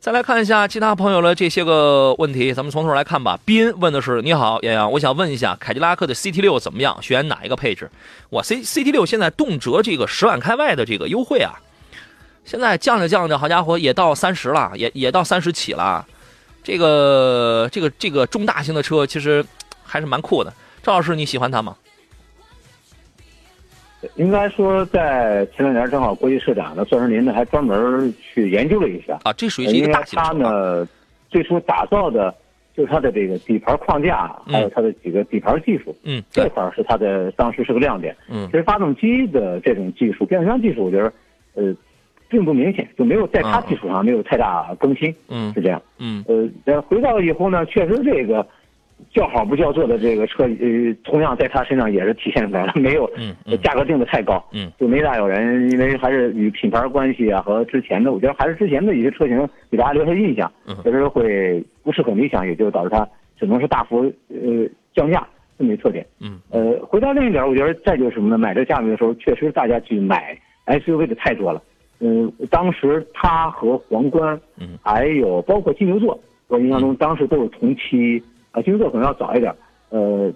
再来看一下其他朋友的这些个问题，咱们从头来看吧。斌问的是：你好，杨洋，我想问一下，凯迪拉克的 CT 六怎么样？选哪一个配置？我 C CT 六现在动辄这个十万开外的这个优惠啊，现在降着降着，好家伙，也到三十了，也也到三十起了。这个这个这个中大型的车其实还是蛮酷的。赵老师，你喜欢它吗？应该说，在前两年正好国际车展呢，钻石林呢还专门去研究了一下啊，这属于是一个大型车。它呢，最初打造的就是它的这个底盘框架，还有它的几个底盘技术。嗯，这块是它的当时是个亮点。嗯，其实发动机的这种技术、变速箱技术，我觉得呃并不明显，就没有在它基础上没有太大更新。嗯，是这样。嗯，呃，回到以后呢，确实这个。叫好不叫座的这个车，呃，同样在他身上也是体现出来了，没有，嗯，价格定的太高，嗯，就没大有人，因为还是与品牌关系啊和之前的，我觉得还是之前的一些车型给大家留下印象，确实会不是很理想，也就导致它只能是大幅呃降价这么一特点，嗯，呃，回到另一点，我觉得再就是什么呢？买这价位的时候，确实大家去买 SUV 的太多了，嗯，当时它和皇冠，嗯，还有包括金牛座，我印象中当时都是同期。啊，金牛座可能要早一点，呃，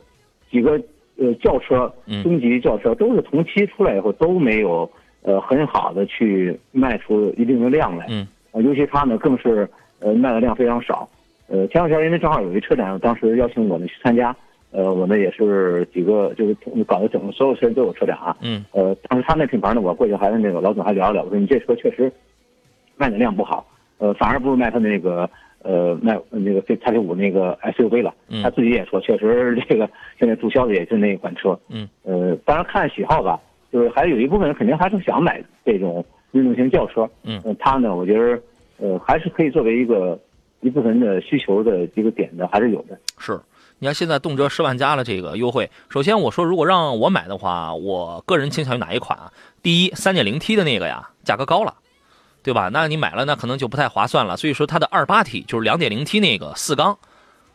几个呃轿车，中级轿车都是同期出来以后都没有呃很好的去卖出一定的量来，嗯，啊，尤其它呢更是呃卖的量非常少，呃，前两天因为正好有一车展，当时邀请我们去参加，呃，我们也是几个就是搞的整个所有车都有车展啊，嗯，呃，当时他那品牌呢，我过去还跟那个老总还聊了聊，我说你这车确实卖的量不好，呃，反而不如卖他那个。呃，卖那个这叉 T 五那个 SUV 了，他自己也说，确实这个现在注销的也是那一款车。嗯，呃，当然看喜好吧，就是还有一部分人肯定还是想买这种运动型轿车。嗯，他呢，我觉得呃还是可以作为一个一部分的需求的一个点的，还是有的。是，你看现在动辄十万加了这个优惠。首先我说，如果让我买的话，我个人倾向于哪一款啊？第一，三点零 T 的那个呀，价格高了。对吧？那你买了，那可能就不太划算了。所以说，它的二八 T 就是两点零 T 那个四缸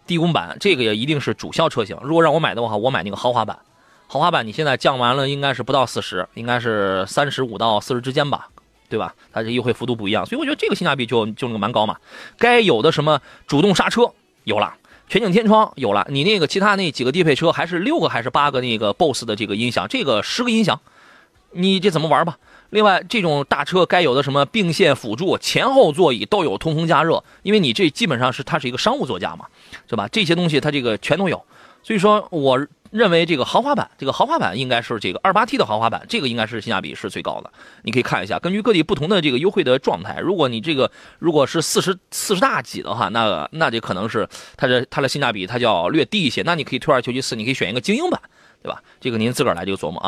低功版，这个也一定是主销车型。如果让我买的话，我买那个豪华版。豪华版你现在降完了，应该是不到四十，应该是三十五到四十之间吧，对吧？它这优惠幅度不一样，所以我觉得这个性价比就就那个蛮高嘛。该有的什么主动刹车有了，全景天窗有了，你那个其他那几个低配车还是六个还是八个那个 BOSS 的这个音响，这个十个音响，你这怎么玩吧？另外，这种大车该有的什么并线辅助、前后座椅都有通风加热，因为你这基本上是它是一个商务座驾嘛，对吧？这些东西它这个全都有，所以说我认为这个豪华版，这个豪华版应该是这个二八 T 的豪华版，这个应该是性价比是最高的。你可以看一下，根据各地不同的这个优惠的状态，如果你这个如果是四十四十大几的话，那那就可能是它的它的性价比它就要略低一些，那你可以退而求其次，你可以选一个精英版，对吧？这个您自个儿来这个琢磨啊。